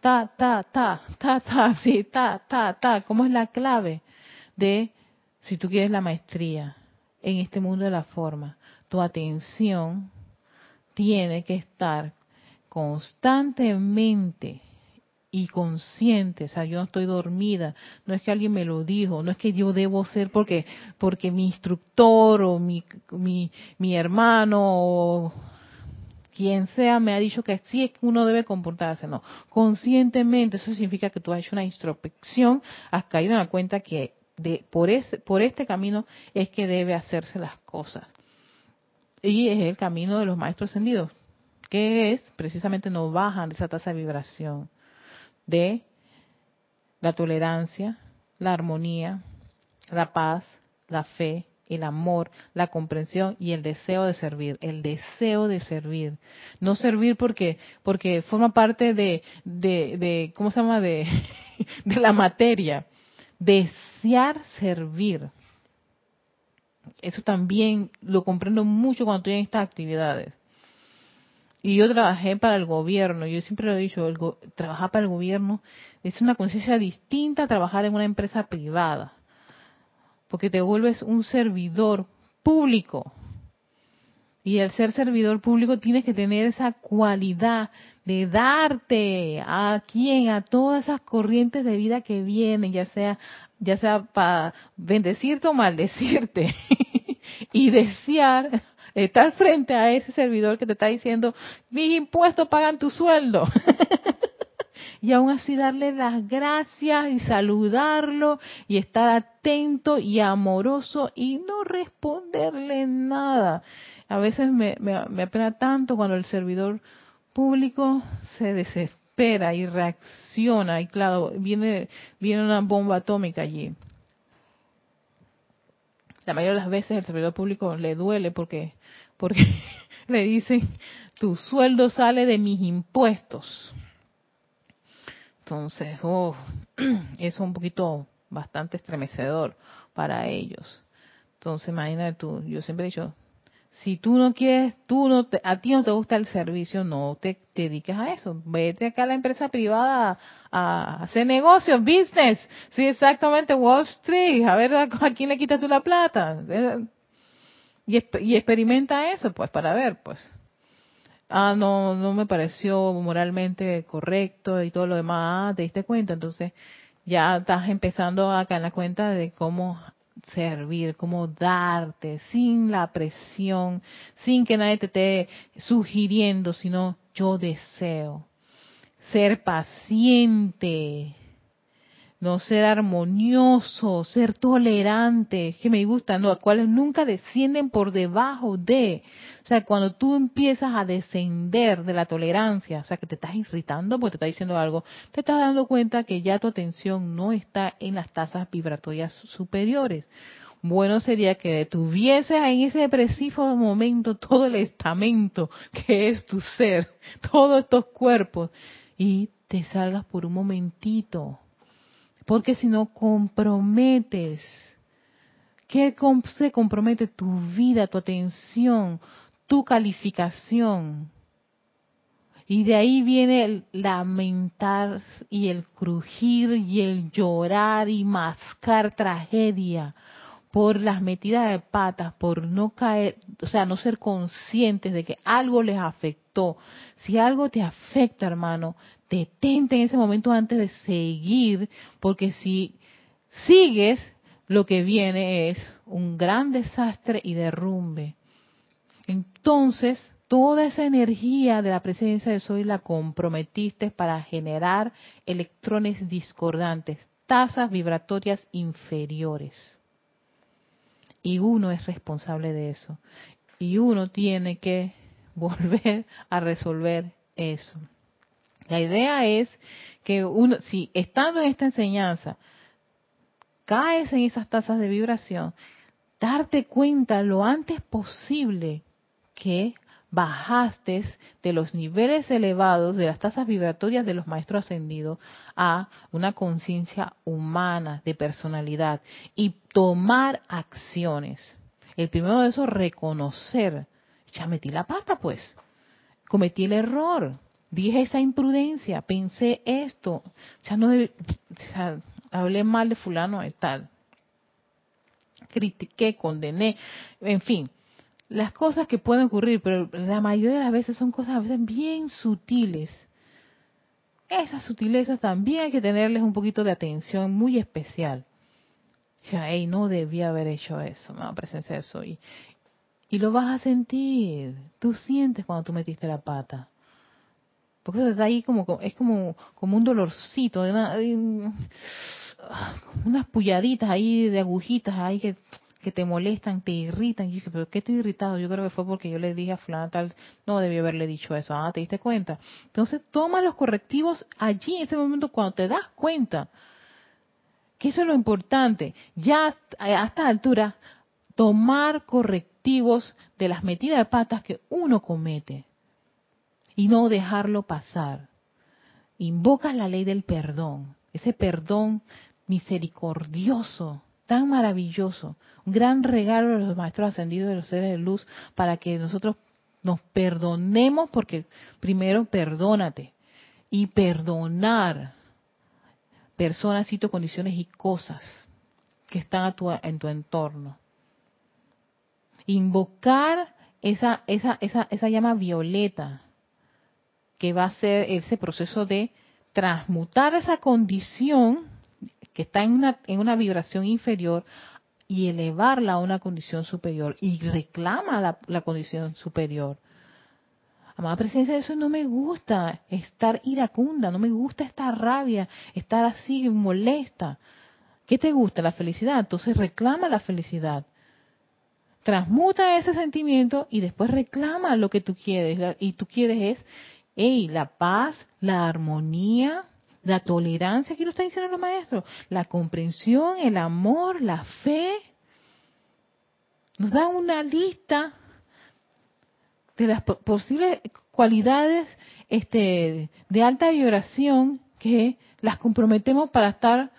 Ta, ta, ta, ta, ta, sí, ta, ta, ta. ¿Cómo es la clave de, si tú quieres la maestría en este mundo de la forma? Tu atención tiene que estar constantemente y consciente, o sea, yo no estoy dormida, no es que alguien me lo dijo, no es que yo debo ser porque porque mi instructor o mi mi, mi hermano o quien sea me ha dicho que así es que uno debe comportarse, no, conscientemente, eso significa que tú has hecho una introspección, has caído en la cuenta que de por ese por este camino es que debe hacerse las cosas. Y es el camino de los maestros ascendidos, que es precisamente no bajan esa tasa de vibración de la tolerancia, la armonía, la paz, la fe, el amor, la comprensión y el deseo de servir, el deseo de servir. No servir porque porque forma parte de de, ¿cómo se llama? de de la materia. Desear servir. Eso también lo comprendo mucho cuando estoy en estas actividades. Y yo trabajé para el gobierno, yo siempre lo he dicho, trabajar para el gobierno es una conciencia distinta a trabajar en una empresa privada, porque te vuelves un servidor público. Y el ser servidor público tienes que tener esa cualidad de darte a quien, a todas esas corrientes de vida que vienen, ya sea, ya sea para bendecirte o maldecirte, y desear estar frente a ese servidor que te está diciendo, mis impuestos pagan tu sueldo. y aún así darle las gracias y saludarlo y estar atento y amoroso y no responderle nada. A veces me, me, apena tanto cuando el servidor público se desespera y reacciona y claro, viene, viene una bomba atómica allí. La mayoría de las veces el servidor público le duele porque, porque le dicen, tu sueldo sale de mis impuestos. Entonces, oh, es un poquito bastante estremecedor para ellos. Entonces, imagínate tú, yo siempre he dicho, si tú no quieres, tú no a ti no te gusta el servicio, no te, dediques a eso. Vete acá a la empresa privada a, hacer negocios, business. Sí, exactamente, Wall Street. A ver a, quién le quitas tú la plata. Y, y experimenta eso, pues, para ver, pues. Ah, no, no me pareció moralmente correcto y todo lo demás. Ah, te diste cuenta, entonces ya estás empezando acá en la cuenta de cómo servir, como darte, sin la presión, sin que nadie te esté sugiriendo, sino yo deseo. Ser paciente, no ser armonioso, ser tolerante, que me gustan, los cuales nunca descienden por debajo de. O sea, cuando tú empiezas a descender de la tolerancia, o sea, que te estás irritando porque te está diciendo algo, te estás dando cuenta que ya tu atención no está en las tasas vibratorias superiores. Bueno sería que detuvieses en ese depresivo momento todo el estamento que es tu ser, todos estos cuerpos, y te salgas por un momentito porque si no comprometes, ¿qué se compromete tu vida, tu atención, tu calificación? Y de ahí viene el lamentar y el crujir y el llorar y mascar tragedia por las metidas de patas, por no caer, o sea, no ser conscientes de que algo les afectó. Si algo te afecta, hermano, detente en ese momento antes de seguir, porque si sigues, lo que viene es un gran desastre y derrumbe. Entonces, toda esa energía de la presencia de Soy la comprometiste para generar electrones discordantes, tasas vibratorias inferiores. Y uno es responsable de eso. Y uno tiene que volver a resolver eso. La idea es que uno, si estando en esta enseñanza, caes en esas tasas de vibración, darte cuenta lo antes posible que bajaste de los niveles elevados de las tasas vibratorias de los maestros ascendidos a una conciencia humana de personalidad y tomar acciones. El primero de eso, reconocer. Ya metí la pata, pues. Cometí el error dije esa imprudencia, pensé esto, ya no hablé mal de fulano y tal, critiqué, condené, en fin, las cosas que pueden ocurrir, pero la mayoría de las veces son cosas a veces bien sutiles. Esas sutilezas también hay que tenerles un poquito de atención muy especial. O sea, hey, no debía haber hecho eso, me presencia de eso. Y, y lo vas a sentir. Tú sientes cuando tú metiste la pata. Porque está ahí como, es como, como un dolorcito, unas pulladitas ahí de agujitas ahí que, que te molestan, te irritan. Y yo dije, ¿pero qué he irritado? Yo creo que fue porque yo le dije a fulana tal, no debí haberle dicho eso. Ah, ¿te diste cuenta? Entonces toma los correctivos allí, en ese momento, cuando te das cuenta. Que eso es lo importante. Ya a esta altura, tomar correctivos de las metidas de patas que uno comete y no dejarlo pasar. Invoca la ley del perdón, ese perdón misericordioso, tan maravilloso, un gran regalo de los maestros ascendidos de los seres de luz para que nosotros nos perdonemos porque primero perdónate y perdonar personas, sitios, condiciones y cosas que están en tu entorno. Invocar esa, esa, esa, esa llama violeta que va a ser ese proceso de transmutar esa condición que está en una, en una vibración inferior y elevarla a una condición superior y reclama la, condición superior. Amada presencia eso no me gusta estar iracunda, no me gusta esta rabia, estar así molesta. ¿Qué te gusta? La felicidad. Entonces reclama la felicidad. Transmuta ese sentimiento y después reclama lo que tú quieres. Y tú quieres es Ey, la paz, la armonía, la tolerancia, aquí lo están diciendo los maestros, la comprensión, el amor, la fe. Nos dan una lista de las posibles cualidades este, de alta vibración que las comprometemos para estar,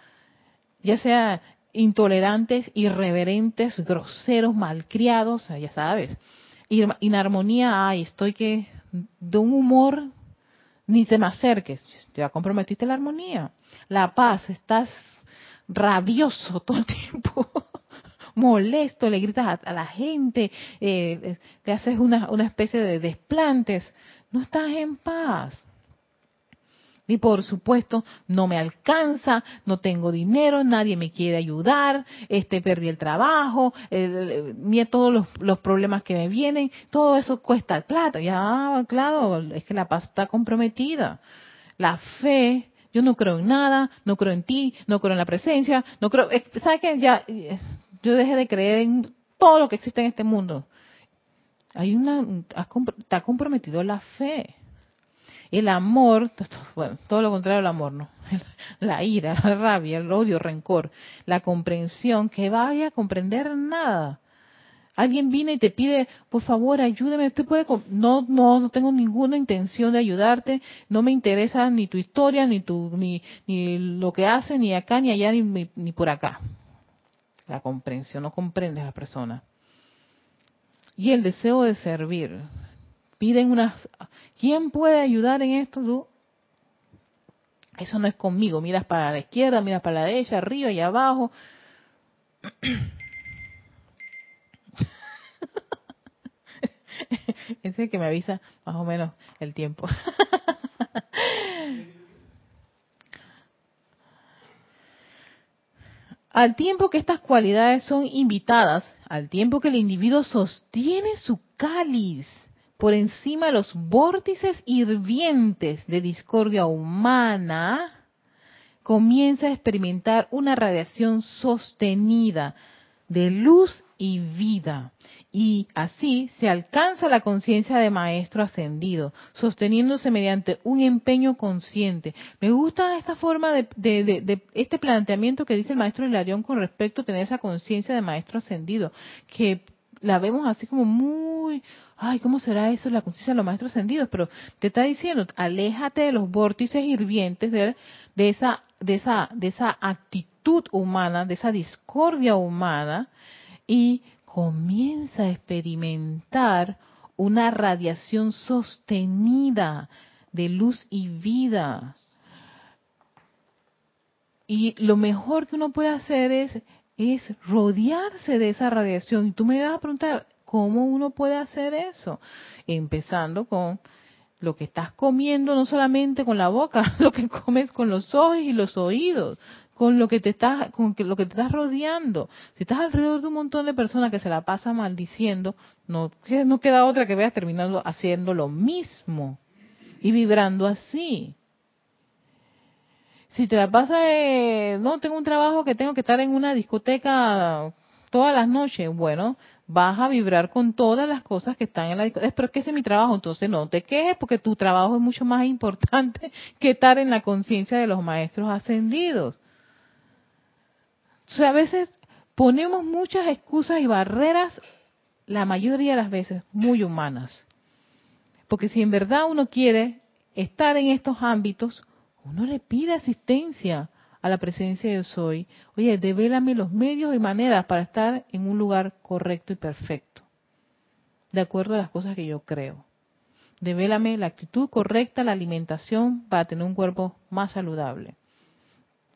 ya sea intolerantes, irreverentes, groseros, malcriados, ya sabes. Inarmonía, ay, estoy que de un humor ni te me acerques, ya comprometiste la armonía. La paz, estás rabioso todo el tiempo, molesto, le gritas a, la gente, eh, te haces una, una especie de desplantes, no estás en paz. Y por supuesto, no me alcanza, no tengo dinero, nadie me quiere ayudar, este perdí el trabajo, ni todos los, los, problemas que me vienen, todo eso cuesta plata. Ya, claro, es que la paz está comprometida. La fe, yo no creo en nada, no creo en ti, no creo en la presencia, no creo, ¿sabes qué? Ya, yo dejé de creer en todo lo que existe en este mundo. Hay una, está comprometido la fe. El amor, bueno, todo lo contrario al amor, ¿no? La ira, la rabia, el odio, el rencor, la comprensión, que vaya a comprender nada. Alguien viene y te pide, por favor, ayúdame. Usted puede, no, no, no tengo ninguna intención de ayudarte. No me interesa ni tu historia, ni tu, ni, ni lo que hace, ni acá, ni allá, ni, ni por acá. La comprensión, no comprendes a la persona. Y el deseo de servir piden unas... ¿Quién puede ayudar en esto? Eso no es conmigo. Miras para la izquierda, miras para la derecha, arriba y abajo. Es el que me avisa más o menos el tiempo. Al tiempo que estas cualidades son invitadas, al tiempo que el individuo sostiene su cáliz por encima de los vórtices hirvientes de discordia humana, comienza a experimentar una radiación sostenida de luz y vida. Y así se alcanza la conciencia de maestro ascendido, sosteniéndose mediante un empeño consciente. Me gusta esta forma de, de este planteamiento que dice el maestro Hilarión con respecto a tener esa conciencia de maestro ascendido, que la vemos así como muy, ay, ¿cómo será eso la conciencia de los maestros ascendidos? Pero te está diciendo, aléjate de los vórtices hirvientes de, de, esa, de, esa, de esa actitud humana, de esa discordia humana, y comienza a experimentar una radiación sostenida de luz y vida. Y lo mejor que uno puede hacer es es rodearse de esa radiación. Y tú me vas a preguntar, ¿cómo uno puede hacer eso? Empezando con lo que estás comiendo, no solamente con la boca, lo que comes con los ojos y los oídos, con lo que te estás, con lo que te estás rodeando. Si estás alrededor de un montón de personas que se la pasan maldiciendo, no, no queda otra que veas terminando haciendo lo mismo y vibrando así si te la pasa no, tengo un trabajo que tengo que estar en una discoteca todas las noches, bueno, vas a vibrar con todas las cosas que están en la discoteca. Pero es que ese es mi trabajo, entonces no te quejes porque tu trabajo es mucho más importante que estar en la conciencia de los maestros ascendidos. O sea, a veces ponemos muchas excusas y barreras, la mayoría de las veces muy humanas. Porque si en verdad uno quiere estar en estos ámbitos, uno le pide asistencia a la presencia de soy. Oye, devélame los medios y maneras para estar en un lugar correcto y perfecto, de acuerdo a las cosas que yo creo. Devélame la actitud correcta, la alimentación para tener un cuerpo más saludable.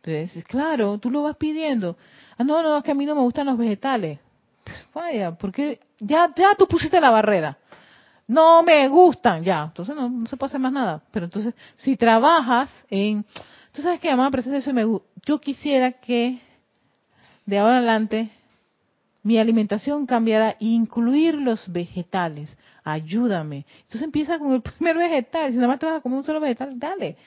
Entonces, claro, tú lo vas pidiendo. Ah, no, no, es que a mí no me gustan los vegetales. Pues vaya, porque ya, ya tú pusiste la barrera no me gustan, ya, entonces no, se puede hacer más nada. Pero entonces, si trabajas en, tú sabes que llamada presencia eso me yo quisiera que de ahora en adelante mi alimentación cambiara, incluir los vegetales, ayúdame. Entonces empieza con el primer vegetal, si nada más te vas a comer un solo vegetal, dale.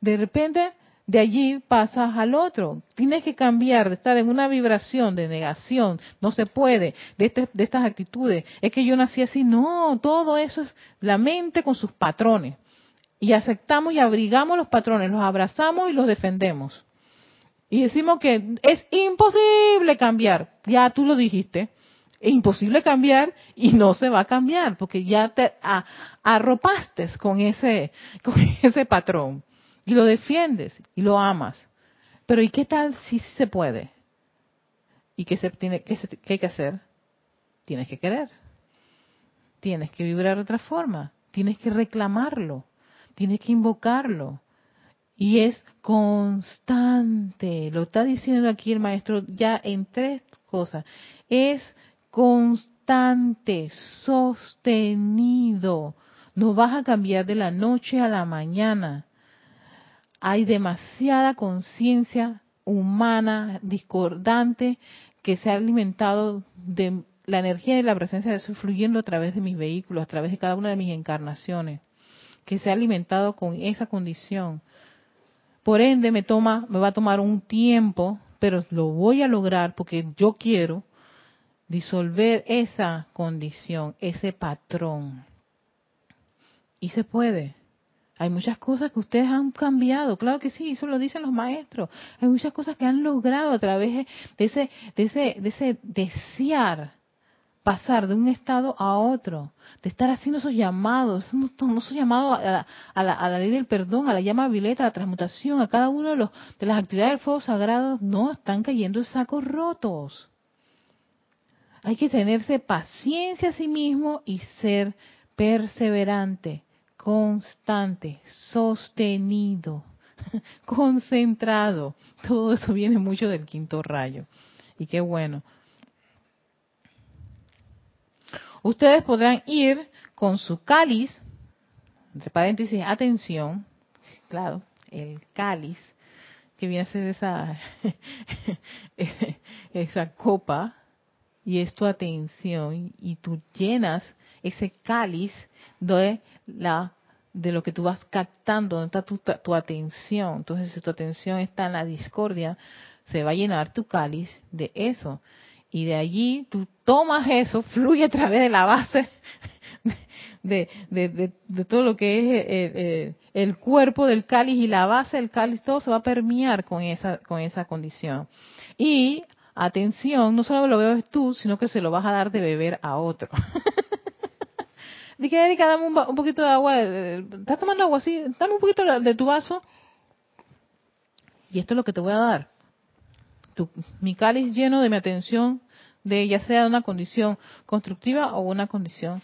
De repente de allí pasas al otro. Tienes que cambiar de estar en una vibración de negación, no se puede, de, este, de estas actitudes. Es que yo nací así, no, todo eso es la mente con sus patrones. y aceptamos y abrigamos los patrones, los abrazamos y los defendemos. Y decimos que es imposible cambiar. Ya tú lo dijiste. Es imposible cambiar y no se va a cambiar porque ya te arropaste con ese, con ese patrón y lo defiendes y lo amas. Pero ¿y qué tal si se puede? ¿Y qué, se tiene, qué, qué hay que hacer? Tienes que querer. Tienes que vibrar de otra forma. Tienes que reclamarlo. Tienes que invocarlo. Y es constante. Lo está diciendo aquí el maestro ya en tres cosas. Es constante, sostenido. No vas a cambiar de la noche a la mañana. Hay demasiada conciencia humana discordante que se ha alimentado de la energía y la presencia de eso fluyendo a través de mis vehículos, a través de cada una de mis encarnaciones, que se ha alimentado con esa condición. Por ende, me toma, me va a tomar un tiempo, pero lo voy a lograr porque yo quiero disolver esa condición, ese patrón. Y se puede. Hay muchas cosas que ustedes han cambiado, claro que sí, eso lo dicen los maestros. Hay muchas cosas que han logrado a través de ese, de ese, de ese desear pasar de un estado a otro, de estar haciendo esos llamados, no, esos llamados a la, a, la, ley del perdón, a la llama violeta, a la transmutación, a cada uno de, los, de las actividades del fuego sagrado, no, están cayendo en sacos rotos. Hay que tenerse paciencia a sí mismo y ser perseverante, constante, sostenido, concentrado. Todo eso viene mucho del quinto rayo. Y qué bueno. Ustedes podrán ir con su cáliz, entre paréntesis, atención, claro, el cáliz, que viene a ser esa, esa copa, y es tu atención, y tú llenas ese cáliz de la de lo que tú vas captando, donde está tu, tu atención. Entonces, si tu atención está en la discordia, se va a llenar tu cáliz de eso y de allí tú tomas eso, fluye a través de la base de, de, todo lo que es eh, eh, el cuerpo del cáliz y la base del cáliz, todo se va a permear con esa, con esa condición. Y atención, no solo lo bebes tú, sino que se lo vas a dar de beber a otro. Dije, Erika, dame un, poquito de agua. ¿Estás tomando agua así? Dame un poquito de tu vaso. Y esto es lo que te voy a dar mi cáliz lleno de mi atención, de ya sea una condición constructiva o una condición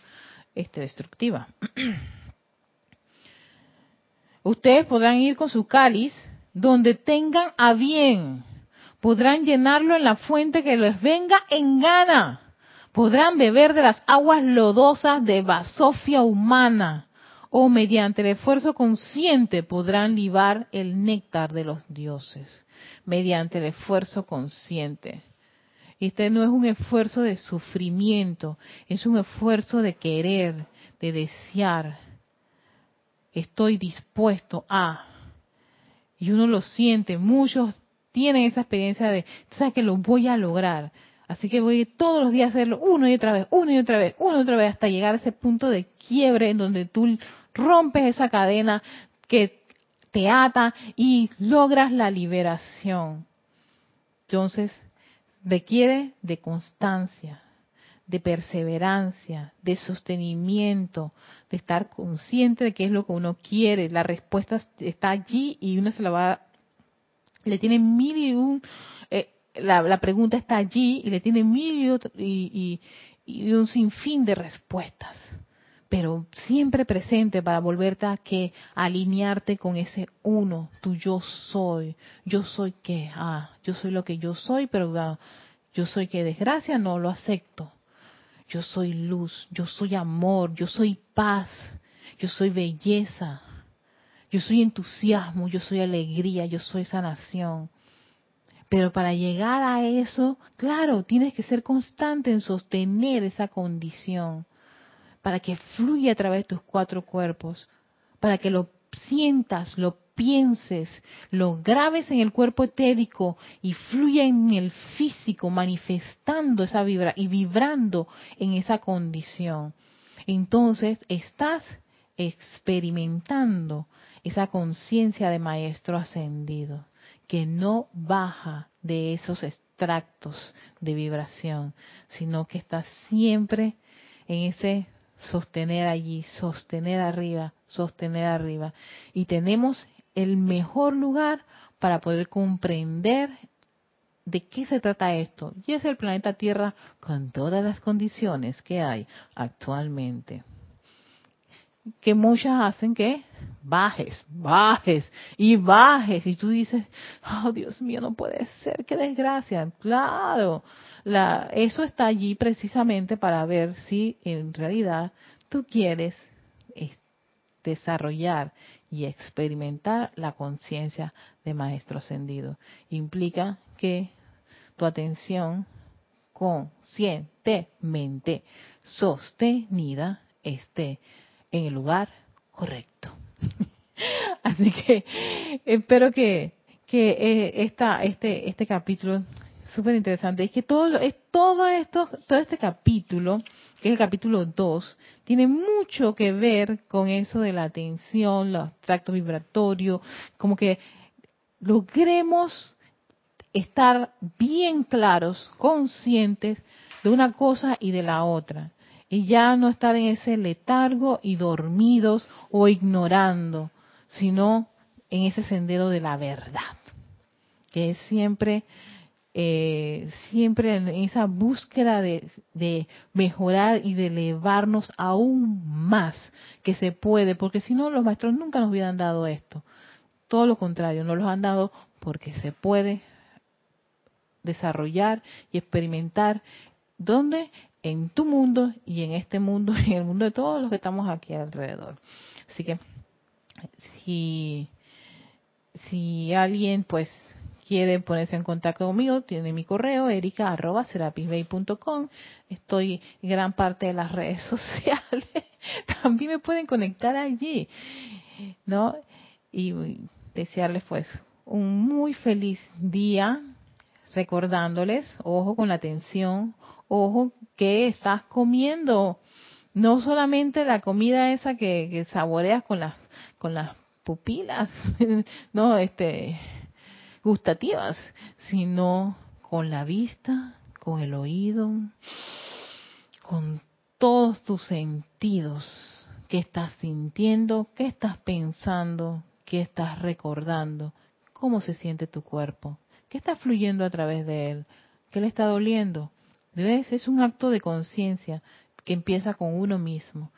este, destructiva. Ustedes podrán ir con su cáliz donde tengan a bien. Podrán llenarlo en la fuente que les venga en gana. Podrán beber de las aguas lodosas de basofia humana o mediante el esfuerzo consciente podrán libar el néctar de los dioses mediante el esfuerzo consciente. Este no es un esfuerzo de sufrimiento, es un esfuerzo de querer, de desear. Estoy dispuesto a. Y uno lo siente, muchos tienen esa experiencia de, sabes que lo voy a lograr. Así que voy todos los días a hacerlo una y otra vez, una y otra vez, una y otra vez, hasta llegar a ese punto de quiebre en donde tú rompes esa cadena que te ata y logras la liberación. Entonces, requiere de constancia, de perseverancia, de sostenimiento, de estar consciente de qué es lo que uno quiere. La respuesta está allí y uno se la va, le tiene mil y un, eh, la, pregunta está allí y le tiene mil y, y un sinfín de respuestas pero siempre presente para volverte a que alinearte con ese uno, tu yo soy, yo soy que, ah, yo soy lo que yo soy, pero ah, yo soy que desgracia no lo acepto. Yo soy luz, yo soy amor, yo soy paz, yo soy belleza, yo soy entusiasmo, yo soy alegría, yo soy sanación. Pero para llegar a eso, claro, tienes que ser constante en sostener esa condición para que fluya a través de tus cuatro cuerpos, para que lo sientas, lo pienses, lo grabes en el cuerpo etérico y fluya en el físico, manifestando esa vibra y vibrando en esa condición. Entonces estás experimentando esa conciencia de maestro ascendido que no baja de esos extractos de vibración, sino que está siempre en ese sostener allí, sostener arriba, sostener arriba. Y tenemos el mejor lugar para poder comprender de qué se trata esto. Y es el planeta Tierra con todas las condiciones que hay actualmente que muchas hacen que bajes, bajes y bajes. Y tú dices, oh Dios mío, no puede ser, qué desgracia. Claro, la, eso está allí precisamente para ver si en realidad tú quieres desarrollar y experimentar la conciencia de Maestro Ascendido. Implica que tu atención conscientemente sostenida esté en el lugar correcto. Así que espero que, que eh, esta, este, este capítulo súper interesante es que todo, es, todo esto, todo este capítulo, que es el capítulo 2, tiene mucho que ver con eso de la atención, los tractos vibratorios, como que logremos estar bien claros, conscientes de una cosa y de la otra y ya no estar en ese letargo y dormidos o ignorando, sino en ese sendero de la verdad, que es siempre, eh, siempre en esa búsqueda de, de, mejorar y de elevarnos aún más que se puede, porque si no los maestros nunca nos hubieran dado esto. Todo lo contrario, nos los han dado porque se puede desarrollar y experimentar. ¿Dónde? En tu mundo y en este mundo y en el mundo de todos los que estamos aquí alrededor. Así que si, si alguien pues quiere ponerse en contacto conmigo, tiene mi correo erica.serapisbay.com. Estoy en gran parte de las redes sociales. También me pueden conectar allí, ¿no? Y desearles pues un muy feliz día, recordándoles, ojo con la atención, ojo que estás comiendo. No solamente la comida esa que, saboreas con las, con las pupilas, no, este, gustativas, sino con la vista, con el oído, con todos tus sentidos. ¿Qué estás sintiendo? ¿Qué estás pensando? ¿Qué estás recordando? ¿Cómo se siente tu cuerpo? ¿Qué está fluyendo a través de él? ¿Qué le está doliendo? ¿Ves? Es un acto de conciencia que empieza con uno mismo.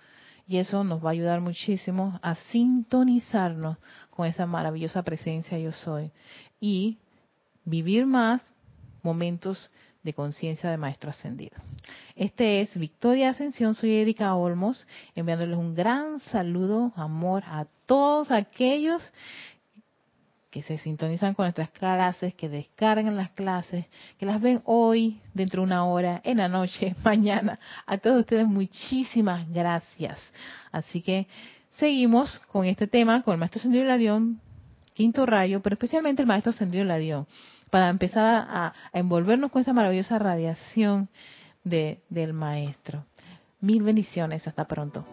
Y eso nos va a ayudar muchísimo a sintonizarnos con esa maravillosa presencia yo soy. Y vivir más momentos de conciencia de Maestro Ascendido. Este es Victoria Ascensión, soy Erika Olmos, enviándoles un gran saludo, amor a todos aquellos que se sintonizan con nuestras clases, que descargan las clases, que las ven hoy, dentro de una hora, en la noche, mañana. A todos ustedes muchísimas gracias. Así que seguimos con este tema, con el Maestro Sendido Ladión, quinto rayo, pero especialmente el Maestro Sendido Ladión, para empezar a, envolvernos con esa maravillosa radiación de, del Maestro. Mil bendiciones, hasta pronto.